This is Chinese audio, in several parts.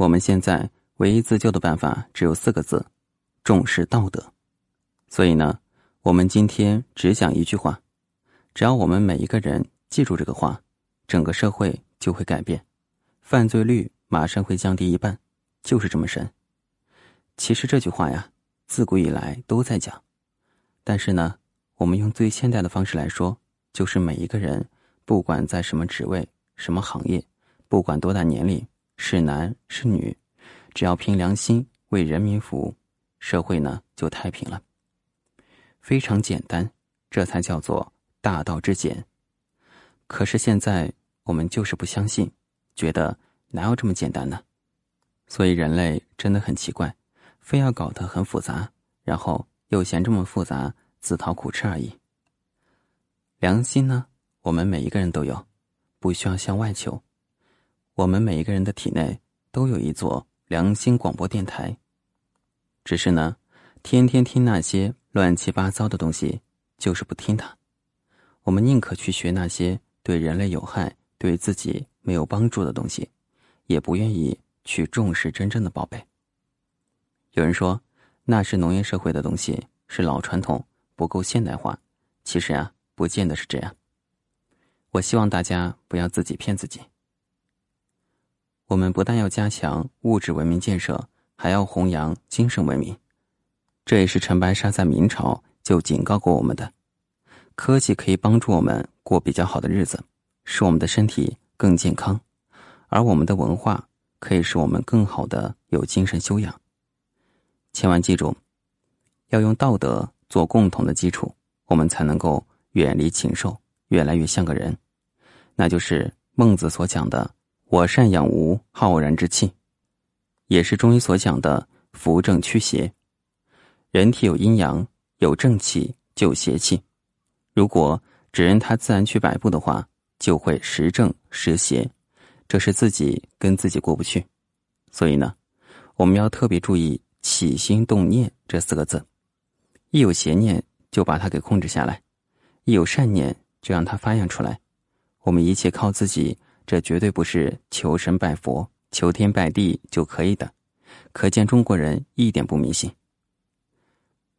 我们现在唯一自救的办法只有四个字：重视道德。所以呢，我们今天只讲一句话：只要我们每一个人记住这个话，整个社会就会改变，犯罪率马上会降低一半，就是这么神。其实这句话呀，自古以来都在讲，但是呢，我们用最现代的方式来说，就是每一个人，不管在什么职位、什么行业，不管多大年龄。是男是女，只要凭良心为人民服务，社会呢就太平了。非常简单，这才叫做大道至简。可是现在我们就是不相信，觉得哪有这么简单呢？所以人类真的很奇怪，非要搞得很复杂，然后又嫌这么复杂，自讨苦吃而已。良心呢，我们每一个人都有，不需要向外求。我们每一个人的体内都有一座良心广播电台，只是呢，天天听那些乱七八糟的东西，就是不听它。我们宁可去学那些对人类有害、对自己没有帮助的东西，也不愿意去重视真正的宝贝。有人说那是农业社会的东西，是老传统，不够现代化。其实啊，不见得是这样。我希望大家不要自己骗自己。我们不但要加强物质文明建设，还要弘扬精神文明。这也是陈白沙在明朝就警告过我们的：科技可以帮助我们过比较好的日子，使我们的身体更健康；而我们的文化可以使我们更好的有精神修养。千万记住，要用道德做共同的基础，我们才能够远离禽兽，越来越像个人。那就是孟子所讲的。我善养无浩然之气，也是中医所讲的扶正驱邪。人体有阴阳，有正气就有邪气。如果只任它自然去摆布的话，就会时正时邪，这是自己跟自己过不去。所以呢，我们要特别注意起心动念这四个字。一有邪念，就把它给控制下来；一有善念，就让它发扬出来。我们一切靠自己。这绝对不是求神拜佛、求天拜地就可以的，可见中国人一点不迷信。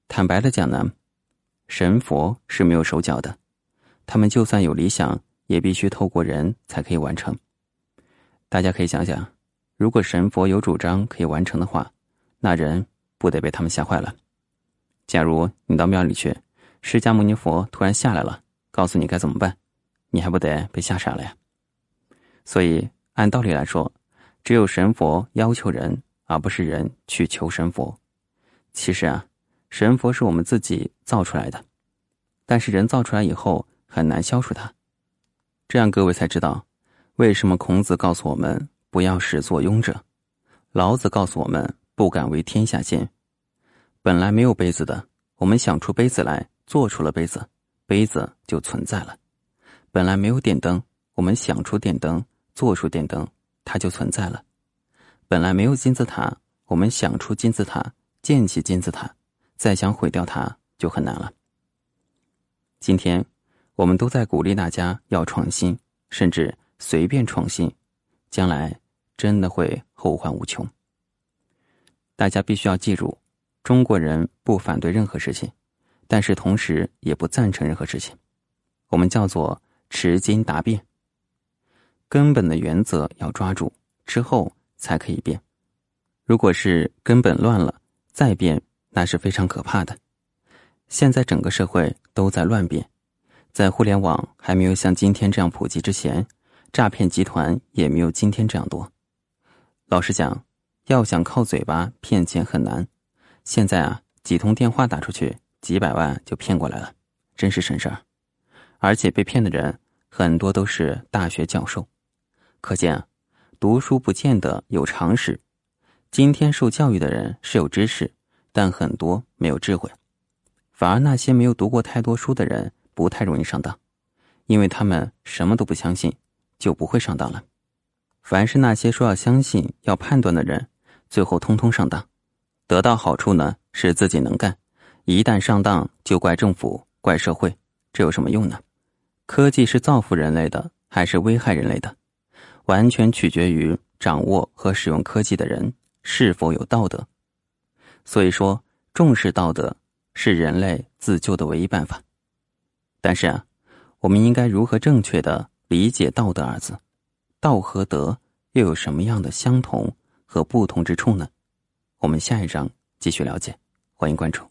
坦白的讲呢，神佛是没有手脚的，他们就算有理想，也必须透过人才可以完成。大家可以想想，如果神佛有主张可以完成的话，那人不得被他们吓坏了？假如你到庙里去，释迦牟尼佛突然下来了，告诉你该怎么办，你还不得被吓傻了呀？所以，按道理来说，只有神佛要求人，而不是人去求神佛。其实啊，神佛是我们自己造出来的，但是人造出来以后很难消除它。这样各位才知道，为什么孔子告诉我们不要始作俑者，老子告诉我们不敢为天下先。本来没有杯子的，我们想出杯子来，做出了杯子，杯子就存在了。本来没有电灯，我们想出电灯。做出电灯，它就存在了。本来没有金字塔，我们想出金字塔，建起金字塔，再想毁掉它就很难了。今天，我们都在鼓励大家要创新，甚至随便创新，将来真的会后患无穷。大家必须要记住，中国人不反对任何事情，但是同时也不赞成任何事情。我们叫做持经达变。根本的原则要抓住，之后才可以变。如果是根本乱了，再变那是非常可怕的。现在整个社会都在乱变，在互联网还没有像今天这样普及之前，诈骗集团也没有今天这样多。老实讲，要想靠嘴巴骗钱很难。现在啊，几通电话打出去，几百万就骗过来了，真是省事儿。而且被骗的人很多都是大学教授。可见啊，读书不见得有常识。今天受教育的人是有知识，但很多没有智慧。反而那些没有读过太多书的人不太容易上当，因为他们什么都不相信，就不会上当了。凡是那些说要相信、要判断的人，最后通通上当。得到好处呢是自己能干，一旦上当就怪政府、怪社会，这有什么用呢？科技是造福人类的，还是危害人类的？完全取决于掌握和使用科技的人是否有道德。所以说，重视道德是人类自救的唯一办法。但是啊，我们应该如何正确的理解“道德”二字？道和德又有什么样的相同和不同之处呢？我们下一章继续了解，欢迎关注。